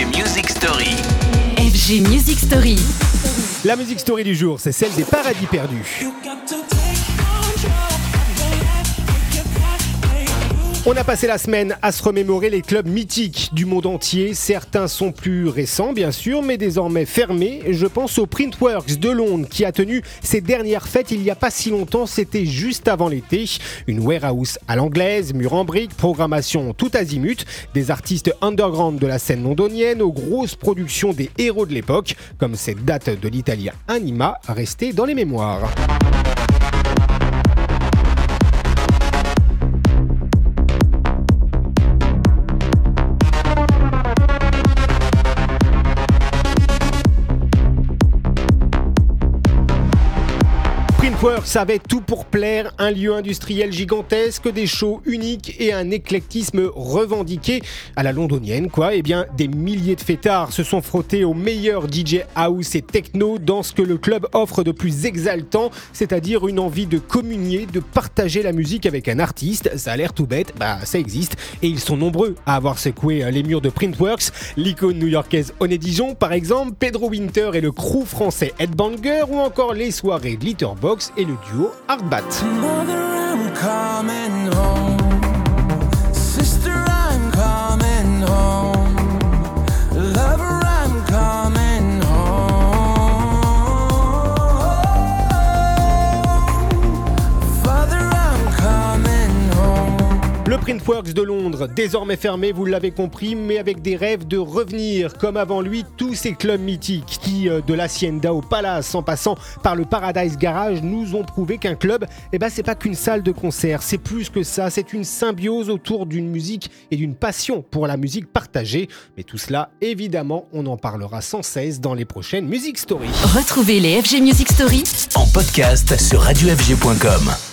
FG Music Story. FG Music Story. La musique story du jour, c'est celle des paradis perdus. On a passé la semaine à se remémorer les clubs mythiques du monde entier. Certains sont plus récents, bien sûr, mais désormais fermés. Je pense au Printworks de Londres qui a tenu ses dernières fêtes il n'y a pas si longtemps. C'était juste avant l'été. Une warehouse à l'anglaise, mur en briques, programmation tout azimut. Des artistes underground de la scène londonienne aux grosses productions des héros de l'époque, comme cette date de l'italien Anima restée dans les mémoires. Printworks avait tout pour plaire, un lieu industriel gigantesque, des shows uniques et un éclectisme revendiqué à la londonienne, quoi. Eh bien, des milliers de fêtards se sont frottés aux meilleurs DJ house et techno dans ce que le club offre de plus exaltant, c'est-à-dire une envie de communier, de partager la musique avec un artiste. Ça a l'air tout bête, bah ça existe, et ils sont nombreux à avoir secoué les murs de Printworks. L'icône new-yorkaise Oné Dijon, par exemple, Pedro Winter et le crew français Headbanger, ou encore les soirées Glitterbox et le duo Hardbat. Le Printworks de Londres, désormais fermé, vous l'avez compris, mais avec des rêves de revenir, comme avant lui, tous ces clubs mythiques qui, euh, de l'Hacienda au Palace, en passant par le Paradise Garage, nous ont prouvé qu'un club, eh ben, c'est pas qu'une salle de concert, c'est plus que ça, c'est une symbiose autour d'une musique et d'une passion pour la musique partagée. Mais tout cela, évidemment, on en parlera sans cesse dans les prochaines Music Stories. Retrouvez les FG Music Story En podcast sur radiofg.com.